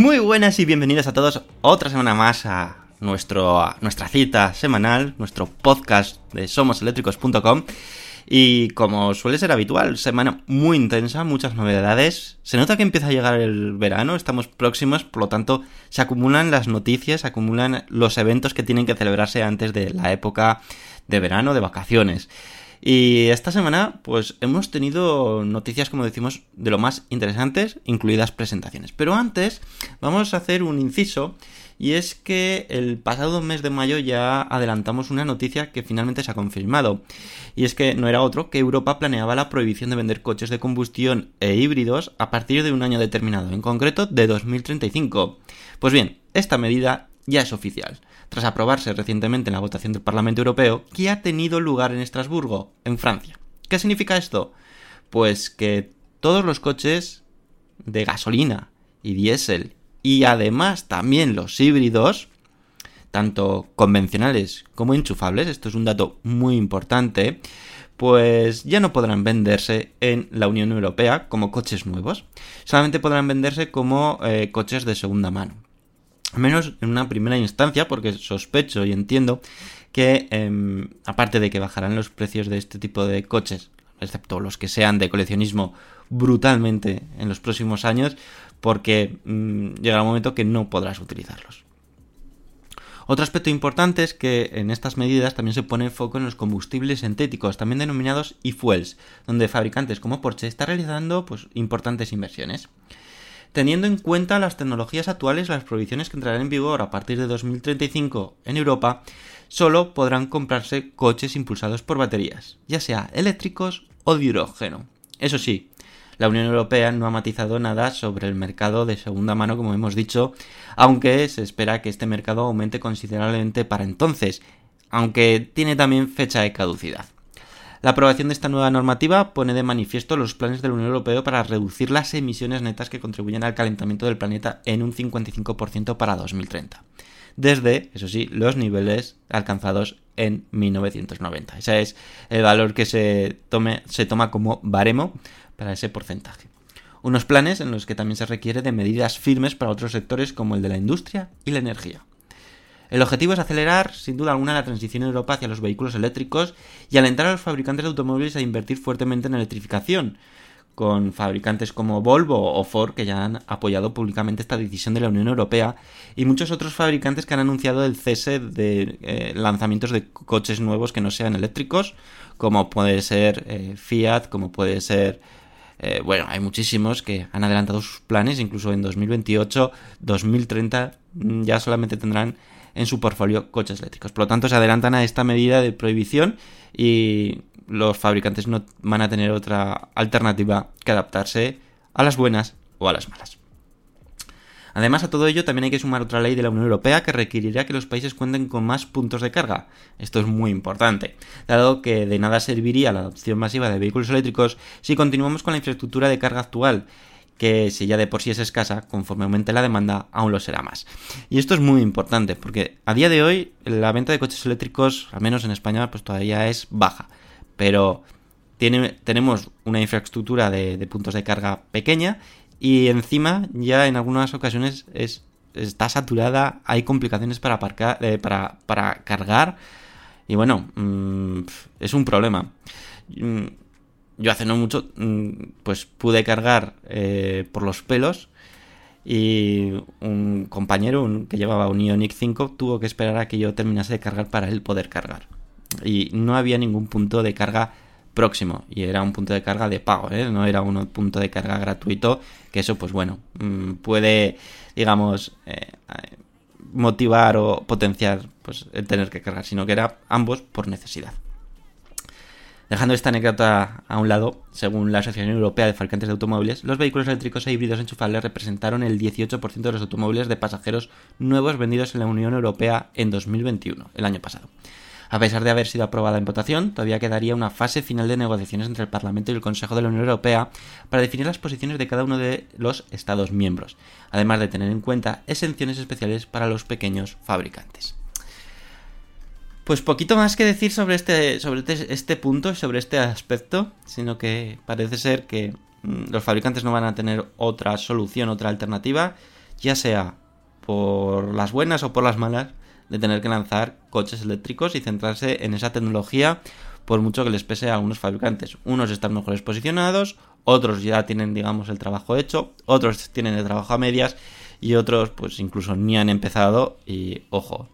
Muy buenas y bienvenidos a todos otra semana más a, nuestro, a nuestra cita semanal, nuestro podcast de somoseléctricos.com. Y como suele ser habitual, semana muy intensa, muchas novedades. Se nota que empieza a llegar el verano, estamos próximos, por lo tanto se acumulan las noticias, se acumulan los eventos que tienen que celebrarse antes de la época de verano, de vacaciones. Y esta semana, pues hemos tenido noticias, como decimos, de lo más interesantes, incluidas presentaciones. Pero antes, vamos a hacer un inciso, y es que el pasado mes de mayo ya adelantamos una noticia que finalmente se ha confirmado. Y es que no era otro que Europa planeaba la prohibición de vender coches de combustión e híbridos a partir de un año determinado, en concreto de 2035. Pues bien, esta medida ya es oficial tras aprobarse recientemente en la votación del Parlamento Europeo, que ha tenido lugar en Estrasburgo, en Francia. ¿Qué significa esto? Pues que todos los coches de gasolina y diésel y además también los híbridos, tanto convencionales como enchufables, esto es un dato muy importante, pues ya no podrán venderse en la Unión Europea como coches nuevos, solamente podrán venderse como eh, coches de segunda mano menos en una primera instancia, porque sospecho y entiendo que, eh, aparte de que bajarán los precios de este tipo de coches, excepto los que sean de coleccionismo brutalmente en los próximos años, porque mmm, llegará un momento que no podrás utilizarlos. Otro aspecto importante es que en estas medidas también se pone foco en los combustibles sintéticos, también denominados e-fuels, donde fabricantes como Porsche están realizando pues, importantes inversiones. Teniendo en cuenta las tecnologías actuales, las prohibiciones que entrarán en vigor a partir de 2035 en Europa, solo podrán comprarse coches impulsados por baterías, ya sea eléctricos o de hidrógeno. Eso sí, la Unión Europea no ha matizado nada sobre el mercado de segunda mano, como hemos dicho, aunque se espera que este mercado aumente considerablemente para entonces, aunque tiene también fecha de caducidad. La aprobación de esta nueva normativa pone de manifiesto los planes de la Unión Europea para reducir las emisiones netas que contribuyen al calentamiento del planeta en un 55% para 2030. Desde, eso sí, los niveles alcanzados en 1990. Ese es el valor que se, se toma como baremo para ese porcentaje. Unos planes en los que también se requiere de medidas firmes para otros sectores como el de la industria y la energía. El objetivo es acelerar, sin duda alguna, la transición en Europa hacia los vehículos eléctricos y alentar a los fabricantes de automóviles a invertir fuertemente en electrificación, con fabricantes como Volvo o Ford que ya han apoyado públicamente esta decisión de la Unión Europea y muchos otros fabricantes que han anunciado el cese de eh, lanzamientos de coches nuevos que no sean eléctricos, como puede ser eh, Fiat, como puede ser eh, bueno, hay muchísimos que han adelantado sus planes, incluso en 2028, 2030 mm, ya solamente tendrán en su portfolio coches eléctricos. Por lo tanto, se adelantan a esta medida de prohibición y los fabricantes no van a tener otra alternativa que adaptarse a las buenas o a las malas. Además, a todo ello también hay que sumar otra ley de la Unión Europea que requerirá que los países cuenten con más puntos de carga. Esto es muy importante, dado que de nada serviría la adopción masiva de vehículos eléctricos si continuamos con la infraestructura de carga actual, que si ya de por sí es escasa, conforme aumente la demanda, aún lo será más. Y esto es muy importante, porque a día de hoy la venta de coches eléctricos, al menos en España, pues todavía es baja. Pero tiene, tenemos una infraestructura de, puntos de carga pequeña y encima ya en algunas ocasiones es, está saturada, hay complicaciones para, aparcar, eh, para, para, cargar y bueno, mmm, es un problema. Mm, yo hace no mucho mmm, pues pude cargar eh, por los pelos y un compañero un, que llevaba un Ioniq 5 tuvo que esperar a que yo terminase de cargar para él poder cargar. Y no había ningún punto de carga próximo y era un punto de carga de pago, ¿eh? no era un punto de carga gratuito, que eso pues bueno, mmm, puede digamos eh, motivar o potenciar pues el tener que cargar, sino que era ambos por necesidad. Dejando esta anécdota a un lado, según la Asociación Europea de Fabricantes de Automóviles, los vehículos eléctricos e híbridos enchufables representaron el 18% de los automóviles de pasajeros nuevos vendidos en la Unión Europea en 2021, el año pasado. A pesar de haber sido aprobada en votación, todavía quedaría una fase final de negociaciones entre el Parlamento y el Consejo de la Unión Europea para definir las posiciones de cada uno de los Estados miembros, además de tener en cuenta exenciones especiales para los pequeños fabricantes. Pues poquito más que decir sobre este, sobre este punto, sobre este aspecto, sino que parece ser que mmm, los fabricantes no van a tener otra solución, otra alternativa, ya sea por las buenas o por las malas, de tener que lanzar coches eléctricos y centrarse en esa tecnología por mucho que les pese a algunos fabricantes. Unos están mejores posicionados, otros ya tienen, digamos, el trabajo hecho, otros tienen el trabajo a medias y otros pues incluso ni han empezado y ojo,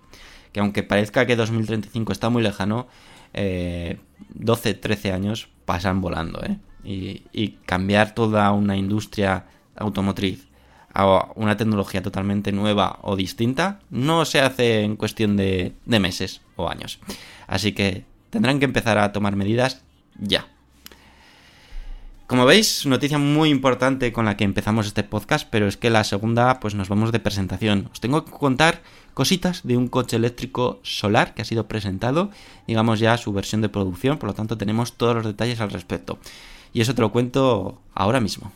que aunque parezca que 2035 está muy lejano, eh, 12, 13 años pasan volando, ¿eh? Y, y cambiar toda una industria automotriz a una tecnología totalmente nueva o distinta no se hace en cuestión de, de, meses o años. Así que tendrán que empezar a tomar medidas ya. Como veis, noticia muy importante con la que empezamos este podcast, pero es que la segunda, pues nos vamos de presentación. Os tengo que contar cositas de un coche eléctrico solar que ha sido presentado, digamos ya su versión de producción, por lo tanto tenemos todos los detalles al respecto. Y eso te lo cuento ahora mismo.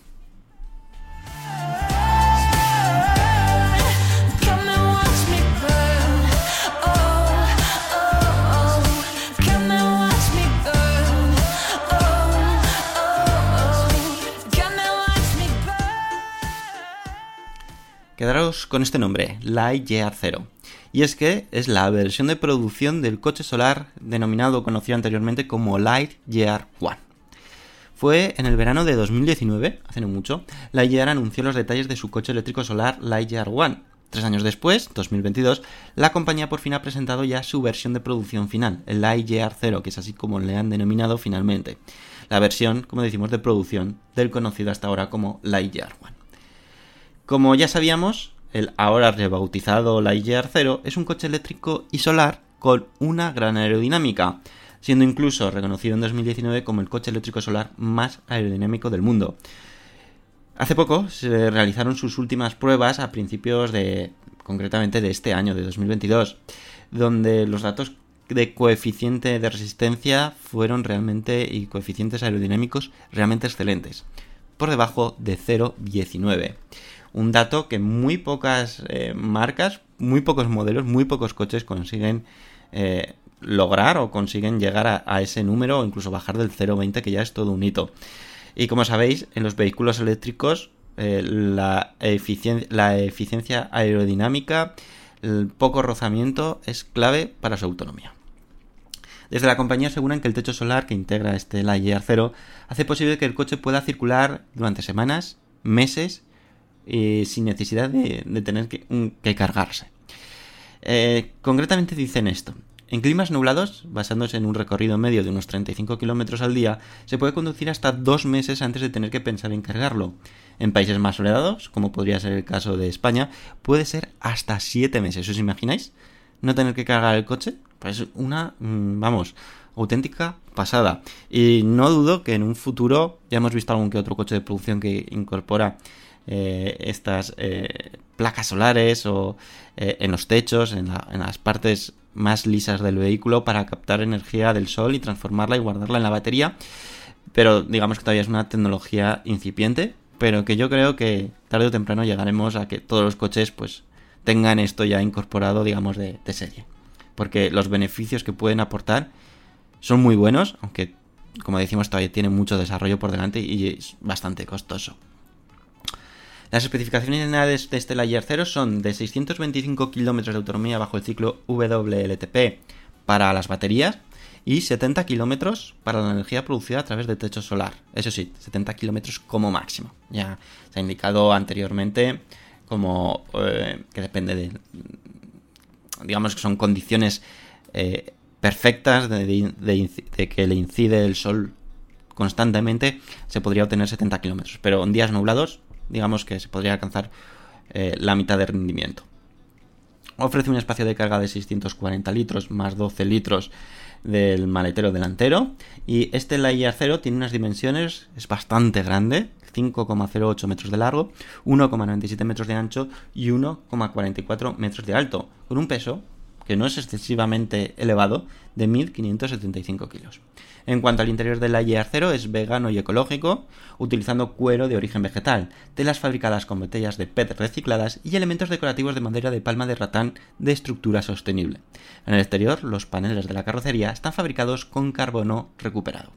Quedaros con este nombre, Lightyear 0. Y es que es la versión de producción del coche solar denominado conocido anteriormente como Lightyear 1. Fue en el verano de 2019, hace no mucho, Lightyear anunció los detalles de su coche eléctrico solar Lightyear 1. Tres años después, 2022, la compañía por fin ha presentado ya su versión de producción final, el Lightyear 0, que es así como le han denominado finalmente. La versión, como decimos, de producción del conocido hasta ahora como Lightyear 1. Como ya sabíamos, el ahora rebautizado Lightyear 0 es un coche eléctrico y solar con una gran aerodinámica, siendo incluso reconocido en 2019 como el coche eléctrico solar más aerodinámico del mundo. Hace poco se realizaron sus últimas pruebas a principios de, concretamente de este año, de 2022, donde los datos de coeficiente de resistencia fueron realmente y coeficientes aerodinámicos realmente excelentes, por debajo de 0,19 un dato que muy pocas eh, marcas, muy pocos modelos, muy pocos coches consiguen eh, lograr o consiguen llegar a, ese número o incluso bajar del 0,20 que ya es todo un hito. Y como sabéis, en los vehículos eléctricos eh, la, eficien la eficiencia aerodinámica, el poco rozamiento es clave para su autonomía. Desde la compañía aseguran que el techo solar que integra este Lightyear 0 hace posible que el coche pueda circular durante semanas, meses sin necesidad de, tener que, cargarse. Eh, concretamente dicen esto. En climas nublados, basándose en un recorrido medio de unos 35 kilómetros al día, se puede conducir hasta dos meses antes de tener que pensar en cargarlo. En países más soleados, como podría ser el caso de España, puede ser hasta siete meses. ¿Os imagináis? No tener que cargar el coche. Pues una, mm, vamos, auténtica pasada. Y no dudo que en un futuro, ya hemos visto algún que otro coche de producción que incorpora eh, estas eh, placas solares o eh, en los techos, en, la- en las partes más lisas del vehículo para captar energía del sol y transformarla y guardarla en la batería. Pero digamos que todavía es una tecnología incipiente, pero que yo creo que tarde o temprano llegaremos a que todos los coches pues tengan esto ya incorporado, digamos, de serie. Porque los beneficios que pueden aportar son muy buenos, aunque como decimos todavía tiene mucho desarrollo por delante y es bastante costoso. Las especificaciones de este Layer 0 son de 625 kilómetros de autonomía bajo el ciclo WLTP para las baterías y 70 kilómetros para la energía producida a través de techo solar. Eso sí, 70 kilómetros como máximo. Ya se ha indicado anteriormente como eh, que depende de... Digamos que son condiciones eh, perfectas de que le incide el sol constantemente, se podría obtener 70 kilómetros. Pero en días nublados, digamos que se podría alcanzar eh, la mitad de rendimiento. Ofrece un espacio de carga de 640 litros más 12 litros del maletero delantero. Y este Layer 0 tiene unas dimensiones, es bastante grande, 5,08 metros de largo, 1,97 metros de ancho y 1,44 metros de alto, con un peso que no es excesivamente elevado, de 1.575 kilos. En cuanto al interior del Layer 0, es vegano y ecológico, utilizando cuero de origen vegetal, telas fabricadas con botellas de PET recicladas y elementos decorativos de madera de palma de ratán de estructura sostenible. En el exterior, los paneles de la carrocería están fabricados con carbono recuperado.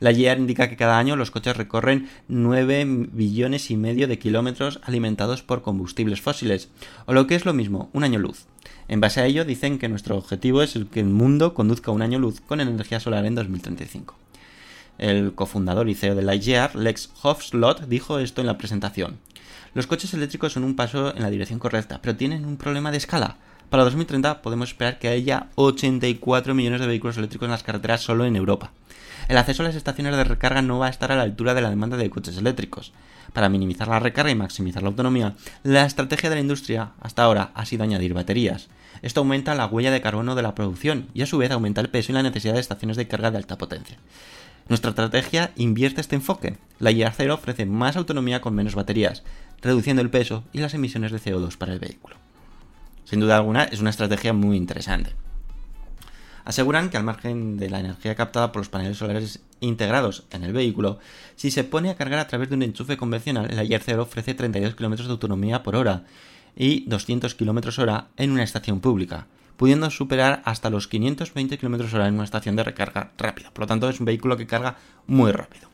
La GR indica que cada año los coches recorren 9 billones y medio de kilómetros alimentados por combustibles fósiles, o lo que es lo mismo, un año luz. En base a ello, dicen que nuestro objetivo es que el mundo conduzca un año luz con energía solar en 2035. El cofundador y CEO de Lightyear, Lex Hofslot, dijo esto en la presentación. Los coches eléctricos son un paso en la dirección correcta, pero tienen un problema de escala. Para 2030 podemos esperar que haya 84 millones de vehículos eléctricos en las carreteras solo en Europa. El acceso a las estaciones de recarga no va a estar a la altura de la demanda de coches eléctricos. Para minimizar la recarga y maximizar la autonomía, la estrategia de la industria hasta ahora ha sido añadir baterías. Esto aumenta la huella de carbono de la producción y a su vez aumenta el peso y la necesidad de estaciones de carga de alta potencia. Nuestra estrategia invierte este enfoque. La IR 0 ofrece más autonomía con menos baterías, reduciendo el peso y las emisiones de CO2 para el vehículo. Sin duda alguna es una estrategia muy interesante. Aseguran que al margen de la energía captada por los paneles solares integrados en el vehículo, si se pone a cargar a través de un enchufe convencional, el Ayer 0 ofrece 32 km de autonomía por hora y 200 km hora en una estación pública, pudiendo superar hasta los 520 km hora en una estación de recarga rápida. Por lo tanto, es un vehículo que carga muy rápido.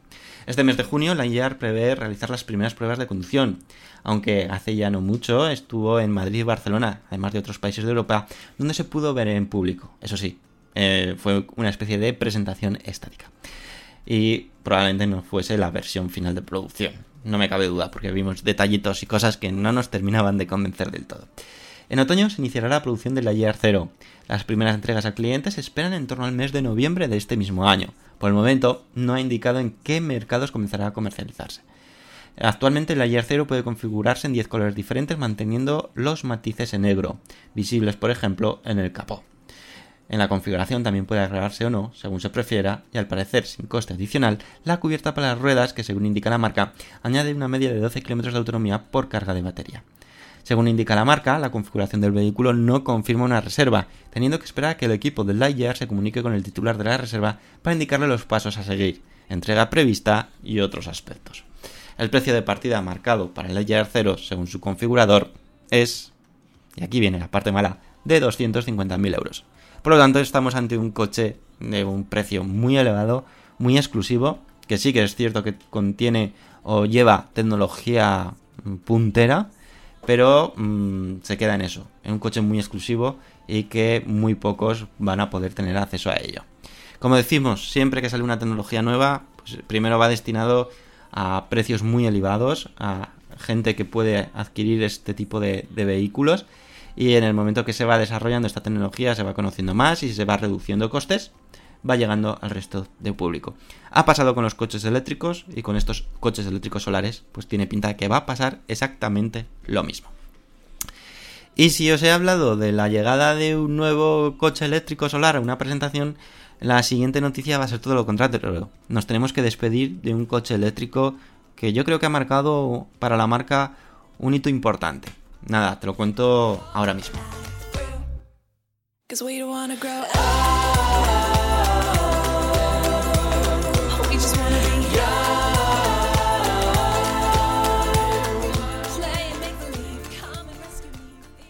Este mes de junio, la IAR prevé realizar las primeras pruebas de conducción, aunque hace ya no mucho estuvo en Madrid y Barcelona, además de otros países de Europa, donde se pudo ver en público. Eso sí, eh, fue una especie de presentación estática. Y probablemente no fuese la versión final de producción. No me cabe duda, porque vimos detallitos y cosas que no nos terminaban de convencer del todo. En otoño se iniciará la producción del Ayer 0. Las primeras entregas al cliente se esperan en torno al mes de noviembre de este mismo año. Por el momento, no ha indicado en qué mercados comenzará a comercializarse. Actualmente el Ayer 0 puede configurarse en 10 colores diferentes manteniendo los matices en negro, visibles por ejemplo en el capó. En la configuración también puede agregarse o no, según se prefiera, y al parecer sin coste adicional, la cubierta para las ruedas, que según indica la marca, añade una media de 12 km de autonomía por carga de batería. Según indica la marca, la configuración del vehículo no confirma una reserva, teniendo que esperar que el equipo del Lightyear se comunique con el titular de la reserva para indicarle los pasos a seguir, entrega prevista y otros aspectos. El precio de partida marcado para el Lightyear 0, según su configurador, es, y aquí viene la parte mala, de 250.000 euros. Por lo tanto, estamos ante un coche de un precio muy elevado, muy exclusivo, que sí que es cierto que contiene o lleva tecnología puntera, pero mmm, se queda en eso, en un coche muy exclusivo y que muy pocos van a poder tener acceso a ello. Como decimos, siempre que sale una tecnología nueva, pues primero va destinado a precios muy elevados, a gente que puede adquirir este tipo de vehículos y en el momento que se va desarrollando esta tecnología se va conociendo más y se va reduciendo costes, va llegando al resto del público. Ha pasado con los coches eléctricos y con estos coches eléctricos solares, pues tiene pinta de que va a pasar exactamente lo mismo. Y si os he hablado de la llegada de un nuevo coche eléctrico solar a una presentación, la siguiente noticia va a ser todo lo contrario. Nos tenemos que despedir de un coche eléctrico que yo creo que ha marcado para la marca un hito importante. Nada, te lo cuento ahora mismo.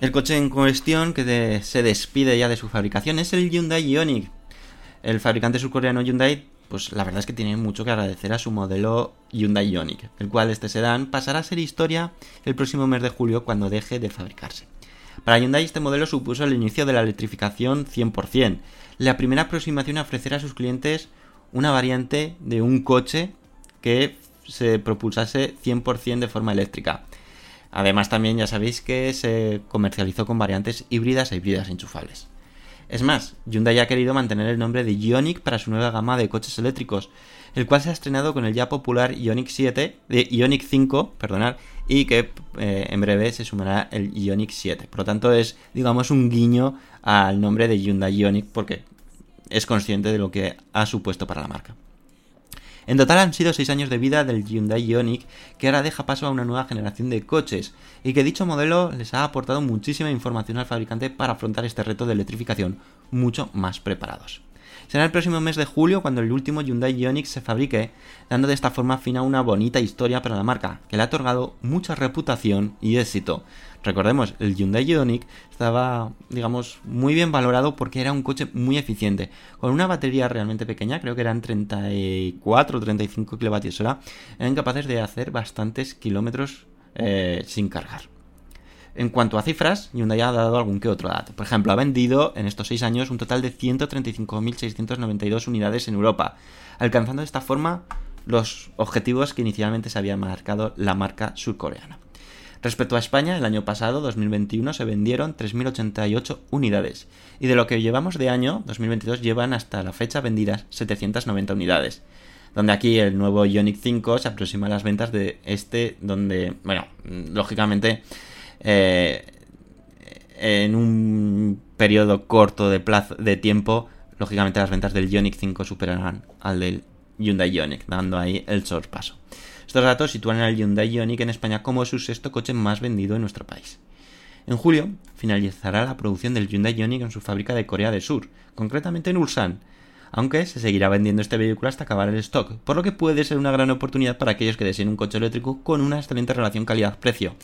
El coche en cuestión que de- se despide ya de su fabricación es el Hyundai Ioniq. El fabricante surcoreano Hyundai, pues la verdad es que tiene mucho que agradecer a su modelo Hyundai Ioniq, el cual este sedán pasará a ser historia el próximo mes de julio cuando deje de fabricarse. Para Hyundai este modelo supuso el inicio de la electrificación 100%, la primera aproximación a ofrecer a sus clientes una variante de un coche que se propulsase 100% de forma eléctrica. Además también ya sabéis que se comercializó con variantes híbridas e híbridas enchufables. Es más, Hyundai ha querido mantener el nombre de Ioniq para su nueva gama de coches eléctricos, el cual se ha estrenado con el ya popular Ioniq 7, de Ioniq 5, perdonad, y que eh, en breve se sumará el Ioniq 7. Por lo tanto es, digamos, un guiño al nombre de Hyundai Ioniq porque es consciente de lo que ha supuesto para la marca. En total han sido 6 años de vida del Hyundai Ioniq, que ahora deja paso a una nueva generación de coches, y que dicho modelo les ha aportado muchísima información al fabricante para afrontar este reto de electrificación mucho más preparados. Será el próximo mes de julio cuando el último Hyundai Ioniq se fabrique, dando de esta forma fin a una bonita historia para la marca, que le ha otorgado mucha reputación y éxito. Recordemos, el Hyundai Ioniq estaba, digamos, muy bien valorado porque era un coche muy eficiente, con una batería realmente pequeña, creo que eran 34 o 35 kilovatios hora, eran capaces de hacer bastantes kilómetros eh, sin cargar. En cuanto a cifras, Hyundai ha dado algún que otro dato. Por ejemplo, ha vendido en estos 6 años un total de 135.692 unidades en Europa, alcanzando de esta forma los objetivos que inicialmente se había marcado la marca surcoreana. Respecto a España, el año pasado, 2021, se vendieron 3.088 unidades, y de lo que llevamos de año, 2022, llevan hasta la fecha vendidas 790 unidades donde aquí el nuevo Ioniq 5 se aproxima a las ventas de este, donde, bueno, lógicamente, eh, en un periodo corto de plazo de tiempo, lógicamente las ventas del Ioniq 5 superarán al del Hyundai Ioniq, dando ahí el sorpaso. Estos datos sitúan al Hyundai Ioniq en España como su sexto coche más vendido en nuestro país. En julio finalizará la producción del Hyundai Ioniq en su fábrica de Corea del Sur, concretamente en Ulsan, aunque se seguirá vendiendo este vehículo hasta acabar el stock, por lo que puede ser una gran oportunidad para aquellos que deseen un coche eléctrico con una excelente relación calidad-precio,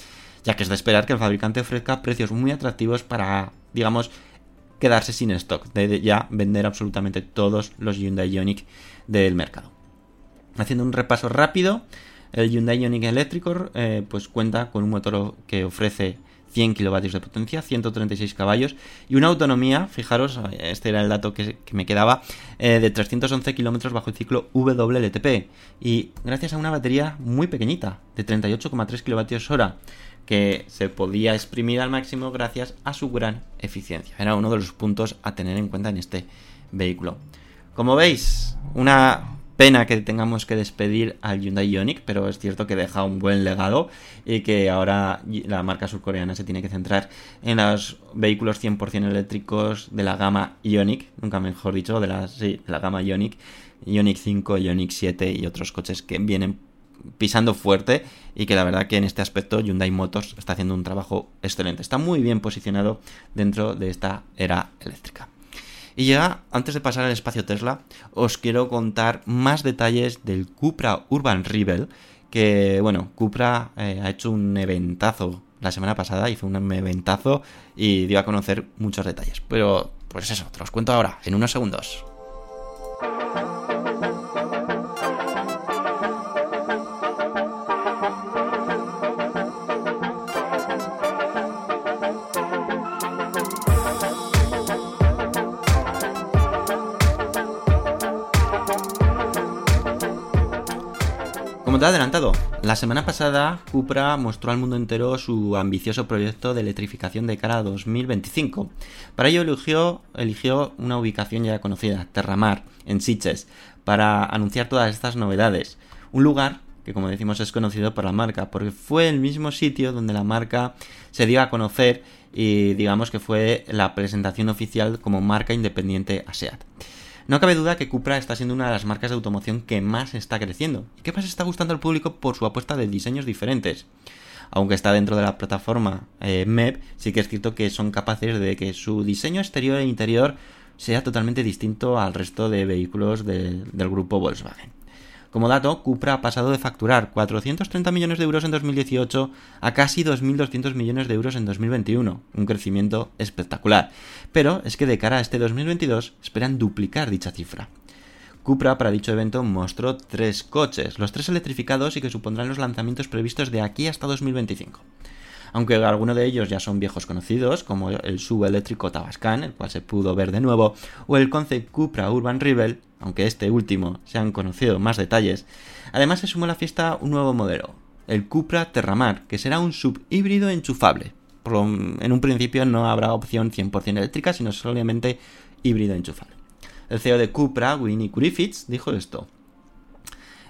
ya que es de esperar que el fabricante ofrezca precios muy atractivos para, digamos, quedarse sin stock, de ya vender absolutamente todos los Hyundai Ioniq del mercado. Haciendo un repaso rápido, el Hyundai Ioniq eléctrico eh, pues cuenta con un motor que ofrece 100 kilovatios de potencia, 136 caballos y una autonomía, fijaros, este era el dato que, me quedaba, eh, de 311 kilómetros bajo el ciclo WLTP y gracias a una batería muy pequeñita, de 38,3 kilovatios hora, que se podía exprimir al máximo gracias a su gran eficiencia. Era uno de los puntos a tener en cuenta en este vehículo. Como veis, una pena que tengamos que despedir al Hyundai Ioniq, pero es cierto que deja un buen legado y que ahora la marca surcoreana se tiene que centrar en los vehículos 100% eléctricos de la gama Ioniq, nunca mejor dicho, de la, gama Ioniq, Ioniq 5, Ioniq 7 y otros coches que vienen pisando fuerte y que la verdad que en este aspecto Hyundai Motors está haciendo un trabajo excelente. Está muy bien posicionado dentro de esta era eléctrica. Y ya, antes de pasar al espacio Tesla, os quiero contar más detalles del Cupra Urban Rebel, que, bueno, Cupra eh, ha hecho un eventazo la semana pasada, hizo un eventazo y dio a conocer muchos detalles. Pero, pues eso, te los cuento ahora, en unos segundos. Adelantado, La semana pasada, Cupra mostró al mundo entero su ambicioso proyecto de electrificación de cara a 2025. Para ello eligió, una ubicación ya conocida, Terramar, en Sitges, para anunciar todas estas novedades. Un lugar que, como decimos, es conocido por la marca, porque fue el mismo sitio donde la marca se dio a conocer y digamos que fue la presentación oficial como marca independiente a SEAT. No cabe duda que Cupra está siendo una de las marcas de automoción que más está creciendo y que más está gustando al público por su apuesta de diseños diferentes. Aunque está dentro de la plataforma eh, MEP, sí que es cierto que son capaces de que su diseño exterior e interior sea totalmente distinto al resto de vehículos de- del grupo Volkswagen. Como dato, Cupra ha pasado de facturar 430 millones de euros en 2018 a casi 2.200 millones de euros en 2021, un crecimiento espectacular. Pero es que de cara a este 2022 esperan duplicar dicha cifra. Cupra para dicho evento mostró tres coches, los tres electrificados y que supondrán los lanzamientos previstos de aquí hasta 2025 aunque algunos de ellos ya son viejos conocidos, como el subeléctrico Tabascan, el cual se pudo ver de nuevo, o el Concept Cupra Urban Rebel, aunque este último se han conocido más detalles. Además se sumó a la fiesta un nuevo modelo, el Cupra Terramar, que será un subhíbrido enchufable. Por lo- en un principio no habrá opción 100% eléctrica, sino solamente híbrido enchufable. El CEO de Cupra, Winnie Griffiths, dijo esto.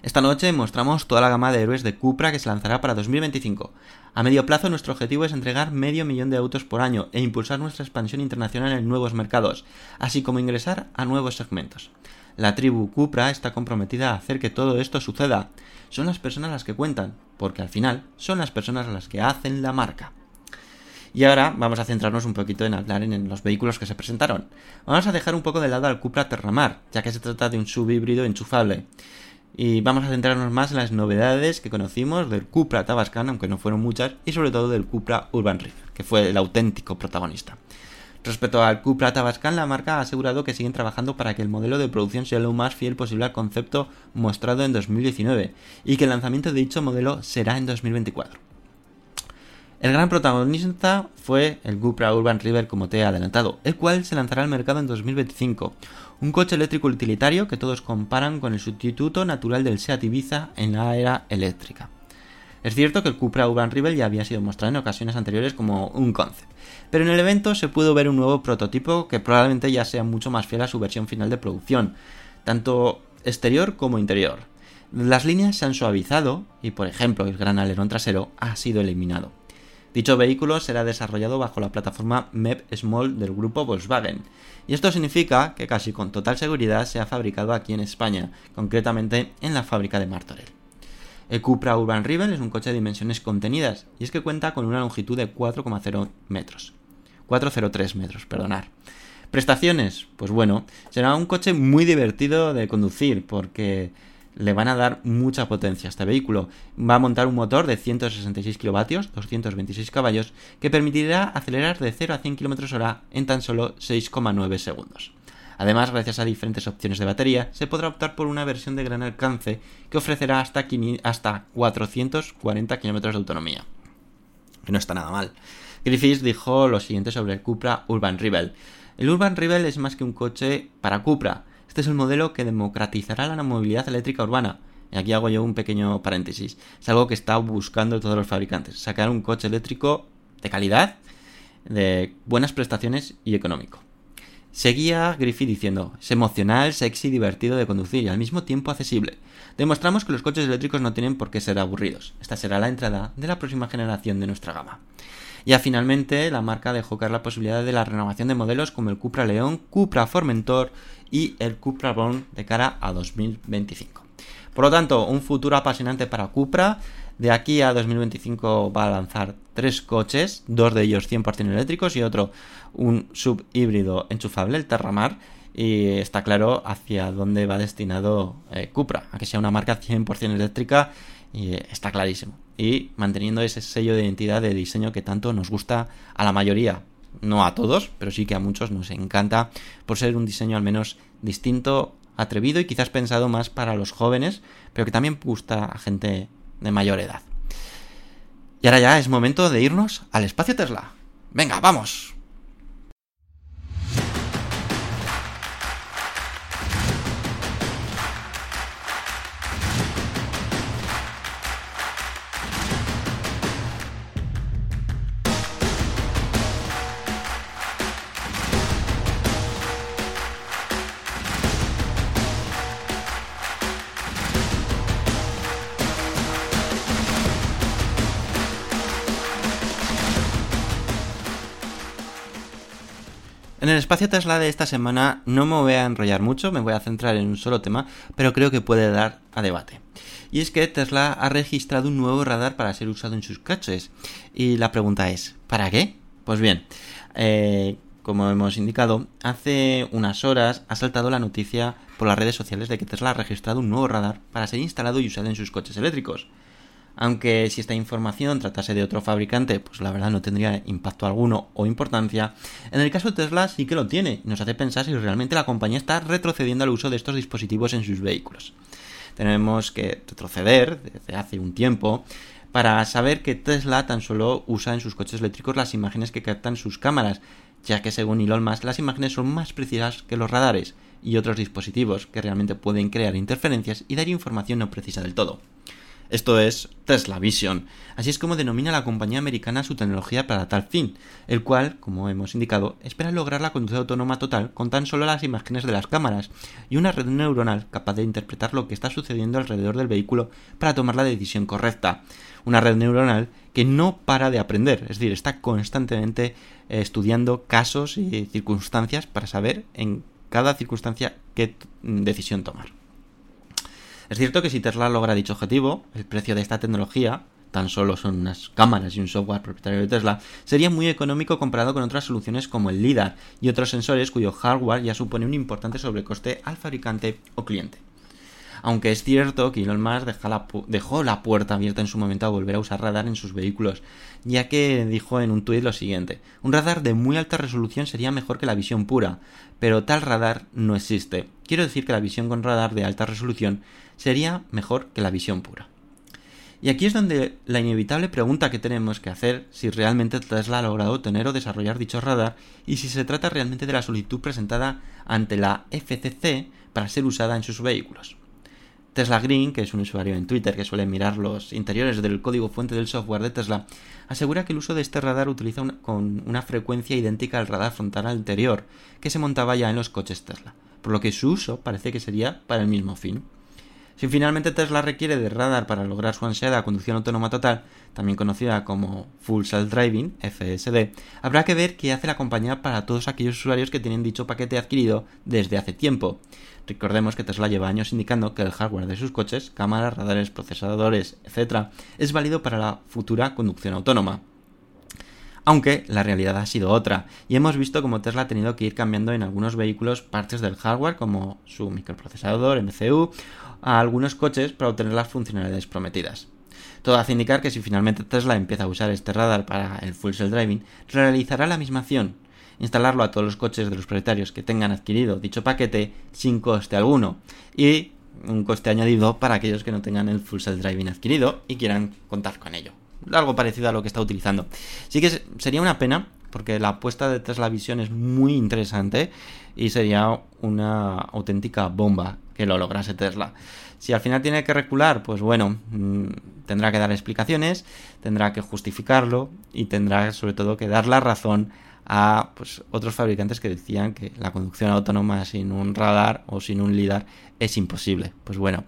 Esta noche mostramos toda la gama de héroes de Cupra que se lanzará para 2025. A medio plazo nuestro objetivo es entregar medio millón de autos por año e impulsar nuestra expansión internacional en nuevos mercados, así como ingresar a nuevos segmentos. La tribu Cupra está comprometida a hacer que todo esto suceda. Son las personas las que cuentan, porque al final son las personas las que hacen la marca. Y ahora vamos a centrarnos un poquito en hablar en, los vehículos que se presentaron. Vamos a dejar un poco de lado al Cupra Terramar, ya que se trata de un subhíbrido enchufable. Y vamos a centrarnos más en las novedades que conocimos del Cupra Tabascan, aunque no fueron muchas, y sobre todo del Cupra Urban River, que fue el auténtico protagonista. Respecto al Cupra Tabascan, la marca ha asegurado que siguen trabajando para que el modelo de producción sea lo más fiel posible al concepto mostrado en 2019 y que el lanzamiento de dicho modelo será en 2024. El gran protagonista fue el Cupra Urban River, como te he adelantado, el cual se lanzará al mercado en 2025. Un coche eléctrico utilitario que todos comparan con el sustituto natural del Seat Ibiza en la era eléctrica. Es cierto que el Cupra Urban River ya había sido mostrado en ocasiones anteriores como un concept, pero en el evento se pudo ver un nuevo prototipo que probablemente ya sea mucho más fiel a su versión final de producción, tanto exterior como interior. Las líneas se han suavizado y, por ejemplo, el gran alerón trasero ha sido eliminado. Dicho vehículo será desarrollado bajo la plataforma MEP Small del grupo Volkswagen, y esto significa que casi con total seguridad se ha fabricado aquí en España, concretamente en la fábrica de Martorell. El Cupra Urban Rival es un coche de dimensiones contenidas, y es que cuenta con una longitud de 4,0 metros. 403 metros, perdonar. Prestaciones, pues bueno, será un coche muy divertido de conducir porque le van a dar mucha potencia a este vehículo. Va a montar un motor de 166 kilovatios, 226 caballos, que permitirá acelerar de 0 a 100 km hora en tan solo 6,9 segundos. Además, gracias a diferentes opciones de batería, se podrá optar por una versión de gran alcance que ofrecerá hasta, 500 hasta 440 km de autonomía. No está nada mal. Griffiths dijo lo siguiente sobre el Cupra Urban Rebel. El Urban Rebel es más que un coche para Cupra. Este es el modelo que democratizará la movilidad eléctrica urbana. Y aquí hago yo un pequeño paréntesis. Es algo que está buscando todos los fabricantes. Sacar un coche eléctrico de calidad, de buenas prestaciones y económico. Seguía Griffith diciendo, es emocional, sexy, divertido de conducir y al mismo tiempo accesible. Demostramos que los coches eléctricos no tienen por qué ser aburridos. Esta será la entrada de la próxima generación de nuestra gama. Ya finalmente, la marca dejó caer la posibilidad de la renovación de modelos como el Cupra León, Cupra Formentor y el Cupra Born de cara a 2025. Por lo tanto, un futuro apasionante para Cupra. De aquí a 2025 va a lanzar tres coches, dos de ellos 100% eléctricos y otro un subhíbrido enchufable, el Terramar. Y está claro hacia dónde va destinado eh, Cupra, a que sea una marca 100% eléctrica y eh, está clarísimo. Y manteniendo ese sello de identidad de diseño que tanto nos gusta a la mayoría, no a todos, pero sí que a muchos nos encanta por ser un diseño al menos distinto, atrevido y quizás pensado más para los jóvenes, pero que también gusta a gente de mayor edad. Y ahora ya es momento de irnos al espacio Tesla. Venga, vamos. Espacio Tesla de esta semana no me voy a enrollar mucho, me voy a centrar en un solo tema, pero creo que puede dar a debate. Y es que Tesla ha registrado un nuevo radar para ser usado en sus coches. Y la pregunta es, ¿para qué? Pues bien, eh, como hemos indicado, hace unas horas ha saltado la noticia por las redes sociales de que Tesla ha registrado un nuevo radar para ser instalado y usado en sus coches eléctricos. Aunque si esta información tratase de otro fabricante, pues la verdad no tendría impacto alguno o importancia, en el caso de Tesla sí que lo tiene y nos hace pensar si realmente la compañía está retrocediendo al uso de estos dispositivos en sus vehículos. Tenemos que retroceder desde hace un tiempo para saber que Tesla tan solo usa en sus coches eléctricos las imágenes que captan sus cámaras, ya que según Elon Musk las imágenes son más precisas que los radares y otros dispositivos que realmente pueden crear interferencias y dar información no precisa del todo. Esto es Tesla Vision. Así es como denomina la compañía americana su tecnología para tal fin, el cual, como hemos indicado, espera lograr la conducción autónoma total con tan solo las imágenes de las cámaras y una red neuronal capaz de interpretar lo que está sucediendo alrededor del vehículo para tomar la decisión correcta. Una red neuronal que no para de aprender, es decir, está constantemente eh, estudiando casos y circunstancias para saber en cada circunstancia qué decisión tomar. Es cierto que si Tesla logra dicho objetivo, el precio de esta tecnología, tan solo son unas cámaras y un software propietario de Tesla, sería muy económico comparado con otras soluciones como el LIDAR y otros sensores cuyo hardware ya supone un importante sobrecoste al fabricante o cliente. Aunque es cierto que Elon Musk dejó la puerta abierta en su momento a volver a usar radar en sus vehículos, ya que dijo en un tuit lo siguiente: Un radar de muy alta resolución sería mejor que la visión pura, pero tal radar no existe. Quiero decir que la visión con radar de alta resolución sería mejor que la visión pura. Y aquí es donde la inevitable pregunta que tenemos que hacer si realmente Tesla ha logrado tener o desarrollar dicho radar y si se trata realmente de la solicitud presentada ante la FCC para ser usada en sus vehículos. Tesla Green, que es un usuario en Twitter que suele mirar los interiores del código fuente del software de Tesla, asegura que el uso de este radar utiliza con una frecuencia idéntica al radar frontal anterior que se montaba ya en los coches Tesla, por lo que su uso parece que sería para el mismo fin. Si finalmente Tesla requiere de radar para lograr su ansiada conducción autónoma total, también conocida como Full Self Driving, FSD, habrá que ver qué hace la compañía para todos aquellos usuarios que tienen dicho paquete adquirido desde hace tiempo. Recordemos que Tesla lleva años indicando que el hardware de sus coches, cámaras, radares, procesadores, etc., es válido para la futura conducción autónoma. Aunque la realidad ha sido otra, y hemos visto cómo Tesla ha tenido que ir cambiando en algunos vehículos partes del hardware, como su microprocesador, MCU, a algunos coches para obtener las funcionalidades prometidas. Todo hace indicar que si finalmente Tesla empieza a usar este radar para el Full Self Driving, realizará la misma acción, instalarlo a todos los coches de los propietarios que tengan adquirido dicho paquete sin coste alguno y un coste añadido para aquellos que no tengan el Full Self Driving adquirido y quieran contar con ello. Algo parecido a lo que está utilizando. Sí que sería una pena porque la apuesta de Tesla Vision es muy interesante y sería una auténtica bomba que lo lograse Tesla. Si al final tiene que recular, pues bueno, mmm, tendrá que dar explicaciones, tendrá que justificarlo y tendrá sobre todo que dar la razón a pues, otros fabricantes que decían que la conducción autónoma sin un radar o sin un LIDAR es imposible. Pues bueno,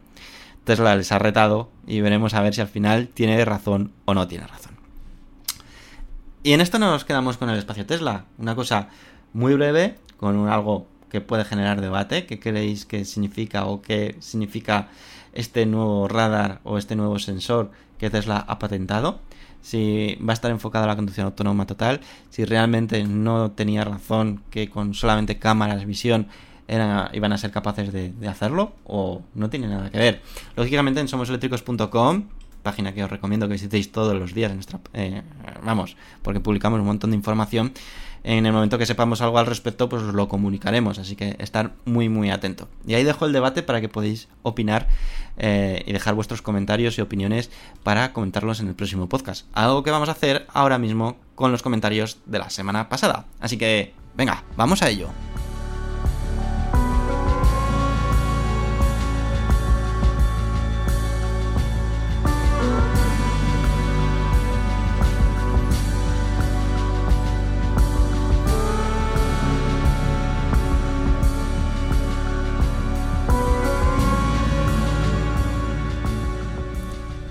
Tesla les ha retado y veremos a ver si al final tiene razón o no tiene razón. Y en esto nos quedamos con el espacio Tesla. Una cosa muy breve, con un, algo que puede generar debate. ¿Qué creéis que significa o qué significa este nuevo radar o este nuevo sensor que Tesla ha patentado? Si va a estar enfocado a la conducción autónoma total, si realmente no tenía razón que con solamente cámaras, visión, era, iban a ser capaces de, hacerlo o no tiene nada que ver. Lógicamente en somoseléctricos.com, página que os recomiendo que visitéis todos los días, en nuestra, eh, vamos, porque publicamos un montón de información. En el momento que sepamos algo al respecto, pues os lo comunicaremos, así que estar muy muy atento. Y ahí dejo el debate para que podáis opinar eh, y dejar vuestros comentarios y opiniones para comentarlos en el próximo podcast. Algo que vamos a hacer ahora mismo con los comentarios de la semana pasada. Así que, venga, vamos a ello.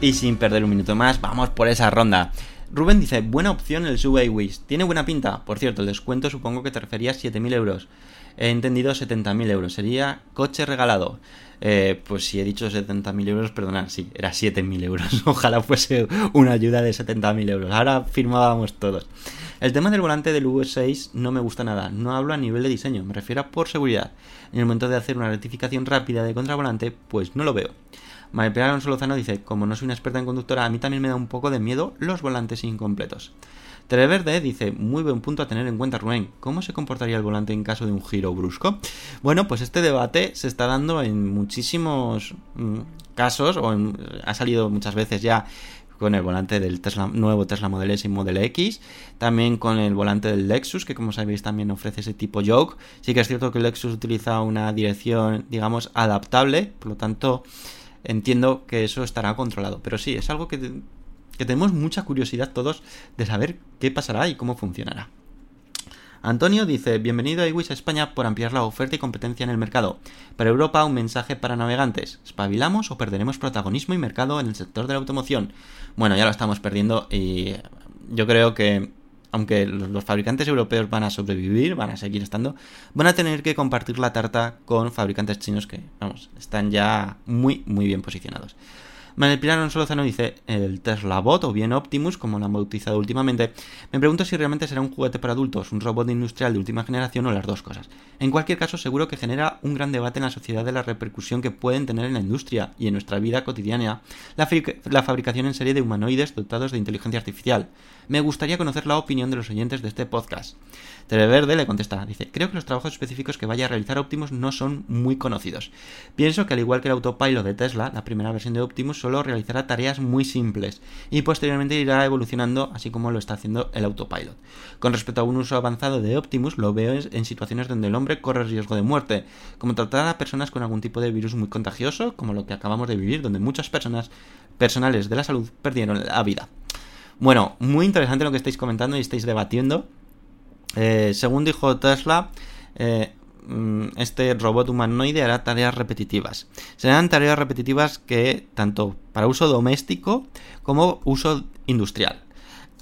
Y sin perder un minuto más, vamos por esa ronda. Rubén dice, buena opción el Subway Wish. Tiene buena pinta. Por cierto, el descuento supongo que te referías 7.000 euros. He entendido 70.000 euros. Sería coche regalado. Eh, pues si he dicho 70.000 euros, perdonad, sí, era 7.000 euros. Ojalá fuese una ayuda de 70.000 euros. Ahora firmábamos todos. El tema del volante del V6 no me gusta nada. No hablo a nivel de diseño, me refiero a por seguridad. En el momento de hacer una rectificación rápida de contravolante, pues no lo veo. María Alonso Lozano dice, como no soy una experta en conductora, a mí también me da un poco de miedo los volantes incompletos. Televerde dice, muy buen punto a tener en cuenta Rubén, ¿cómo se comportaría el volante en caso de un giro brusco? Bueno, pues este debate se está dando en muchísimos mm, casos, o en- ha salido muchas veces ya con el volante del Tesla, nuevo Tesla Model S y Model X, también con el volante del Lexus, que como sabéis también ofrece ese tipo yoke. Sí que es cierto que el Lexus utiliza una dirección, digamos, adaptable, por lo tanto entiendo que eso estará controlado. Pero sí, es algo que, que tenemos mucha curiosidad todos de saber qué pasará y cómo funcionará. Antonio dice, bienvenido a iWish a España por ampliar la oferta y competencia en el mercado. Para Europa un mensaje para navegantes. ¿Espabilamos o perderemos protagonismo y mercado en el sector de la automoción? Bueno, ya lo estamos perdiendo y yo creo que aunque los fabricantes europeos van a sobrevivir, van a seguir estando, van a tener que compartir la tarta con fabricantes chinos que, vamos, están ya muy, muy bien posicionados. Manuel Pilar Alonso Lozano dice, el Tesla Bot o bien Optimus, como lo han bautizado últimamente, me pregunto si realmente será un juguete para adultos, un robot industrial de última generación o las dos cosas. En cualquier caso, seguro que genera un gran debate en la sociedad de la repercusión que pueden tener en la industria y en nuestra vida cotidiana la fabricación en serie de humanoides dotados de inteligencia artificial. Me gustaría conocer la opinión de los oyentes de este podcast. Televerde le contesta, dice, creo que los trabajos específicos que vaya a realizar Optimus no son muy conocidos. Pienso que al igual que el autopilot de Tesla, la primera versión de Optimus solo realizará tareas muy simples y posteriormente irá evolucionando así como lo está haciendo el autopilot. Con respecto a un uso avanzado de Optimus, lo veo en en situaciones donde el hombre corre riesgo de muerte, como tratar a personas con algún tipo de virus muy contagioso, como lo que acabamos de vivir, donde muchas personas personales de la salud perdieron la vida. Bueno, muy interesante lo que estáis comentando y estáis debatiendo. Eh, según dijo Tesla, eh, mm, este robot humanoide hará tareas repetitivas. Serán tareas repetitivas que tanto para uso doméstico como uso industrial.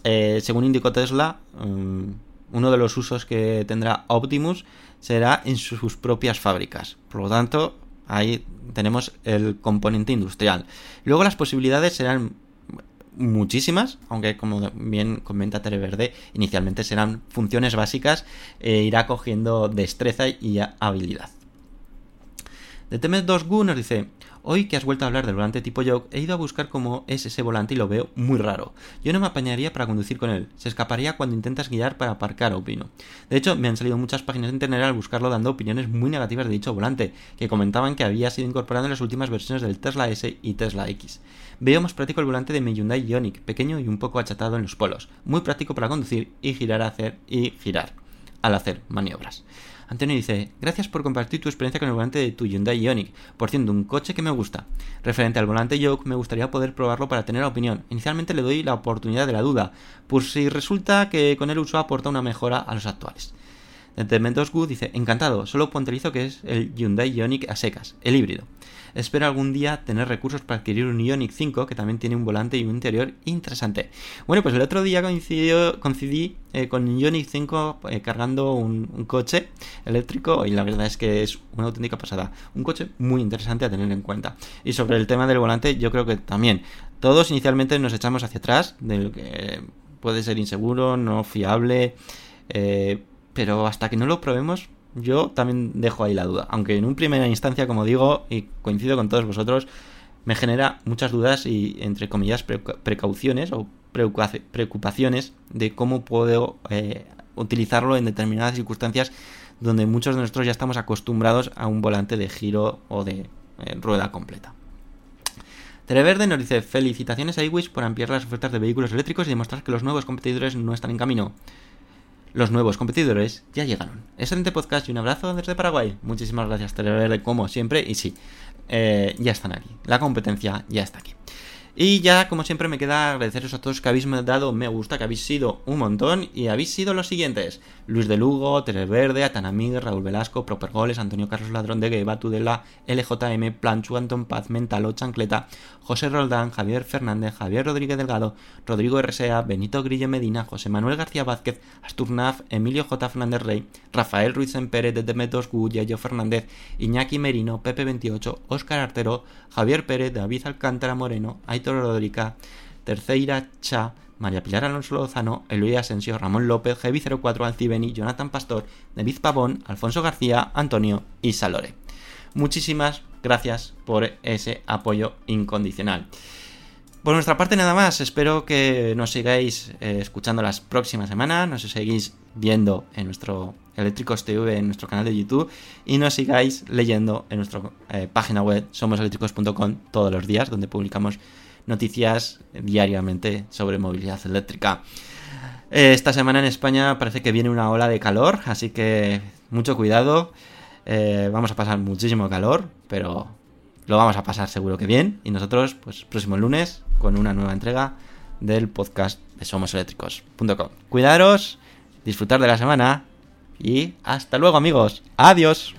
Eh, según indicó Tesla, mm, uno de los usos que tendrá Optimus será en sus propias fábricas. Por lo tanto, ahí tenemos el componente industrial. Luego las posibilidades serán muchísimas, aunque como bien comenta Tere Verde, inicialmente serán funciones básicas, e irá cogiendo destreza y habilidad. De Temes2Gu nos dice, hoy que has vuelto a hablar del volante tipo Yoke, he ido a buscar cómo es ese volante y lo veo muy raro. Yo no me apañaría para conducir con él, se escaparía cuando intentas guiar para aparcar, opino. De hecho, me han salido muchas páginas de internet al buscarlo dando opiniones muy negativas de dicho volante, que comentaban que había sido incorporado en las últimas versiones del Tesla S y Tesla X. Veo más práctico el volante de mi Hyundai Ioniq, pequeño y un poco achatado en los polos, muy práctico para conducir y girar hacer y girar al hacer maniobras. Antonio dice, gracias por compartir tu experiencia con el volante de tu Hyundai Ioniq, por cierto, un coche que me gusta. Referente al volante Yoke, me gustaría poder probarlo para tener opinión. Inicialmente le doy la oportunidad de la duda, por si resulta que con el uso aporta una mejora a los actuales. Mentos Good dice, encantado, solo puntualizo que es el Hyundai Ioniq a secas, el híbrido. Espero algún día tener recursos para adquirir un Ioniq 5 que también tiene un volante y un interior interesante. Bueno, pues el otro día coincidí eh, con Ioniq 5 eh, cargando un, un coche eléctrico y la verdad es que es una auténtica pasada. Un coche muy interesante a tener en cuenta. Y sobre el tema del volante, yo creo que también todos inicialmente nos echamos hacia atrás del que puede ser inseguro, no fiable. Eh, pero hasta que no lo probemos, yo también dejo ahí la duda. Aunque en un primera instancia, como digo, y coincido con todos vosotros, me genera muchas dudas y, entre comillas, precauciones o preocupaciones de cómo puedo eh, utilizarlo en determinadas circunstancias donde muchos de nosotros ya estamos acostumbrados a un volante de giro o de eh, rueda completa. Televerde nos dice felicitaciones a iWish por ampliar las ofertas de vehículos eléctricos y demostrar que los nuevos competidores no están en camino los nuevos competidores ya llegaron. Excelente podcast y un abrazo desde Paraguay. Muchísimas gracias, Televerde, como siempre. Y sí, eh, ya están aquí. La competencia ya está aquí. Y ya, como siempre, me queda agradeceros a todos que habéis dado me gusta, que habéis sido un montón y habéis sido los siguientes: Luis de Lugo, Teres Verde, Atanamig, Raúl Velasco, Proper Goles, Antonio Carlos Ladrón de Gueva, Tudela, LJM, Planchu, Anton Paz, Mentalo, Chancleta, José Roldán, Javier Fernández, Javier Rodríguez Delgado, Rodrigo RSA, Benito Grillo Medina, José Manuel García Vázquez, Asturnaf, Emilio J. Fernández Rey, Rafael Ruiz Pérez de Demetos Gu, Yayo Fernández, Iñaki Merino, Pepe 28, Óscar Artero, Javier Pérez, David Alcántara Moreno, Aitor Rodríguez, Terceira Cha, María Pilar Alonso Lozano, Eloy Asensio, Ramón López, Heavy04, Alcibeni, Jonathan Pastor, David Pavón, Alfonso García, Antonio y Salore. Muchísimas gracias por ese apoyo incondicional. Por nuestra parte nada más, espero que nos sigáis eh, escuchando las próximas semanas, nos seguís viendo en nuestro Eléctricos TV, en nuestro canal de YouTube y nos sigáis leyendo en nuestra eh, página web somoseléctricos.com todos los días, donde publicamos noticias diariamente sobre movilidad eléctrica. Eh, esta semana en España parece que viene una ola de calor, así que mucho cuidado. Eh, vamos a pasar muchísimo calor, pero lo vamos a pasar seguro que bien. Y nosotros, pues próximo lunes, con una nueva entrega del podcast de somoseléctricos.com. Cuidaros, disfrutar de la semana y hasta luego amigos. Adiós.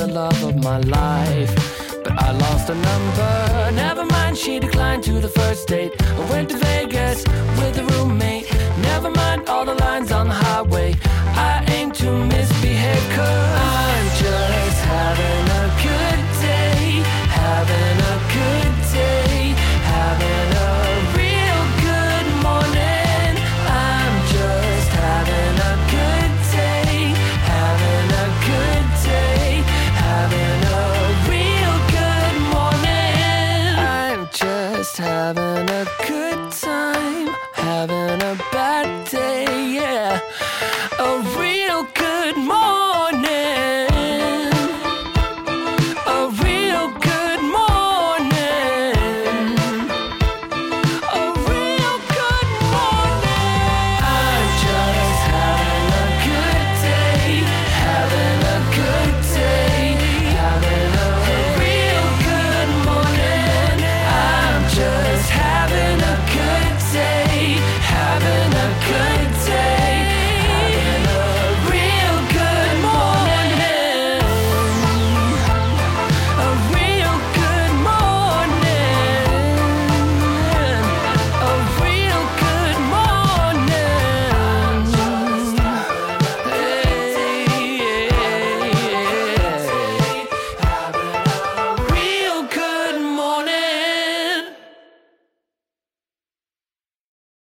the love of my life. But I lost her number. Never mind, she declined to the first date. I went to Vegas with a roommate. Never mind all the lines on the highway. I aim to misbehave, cause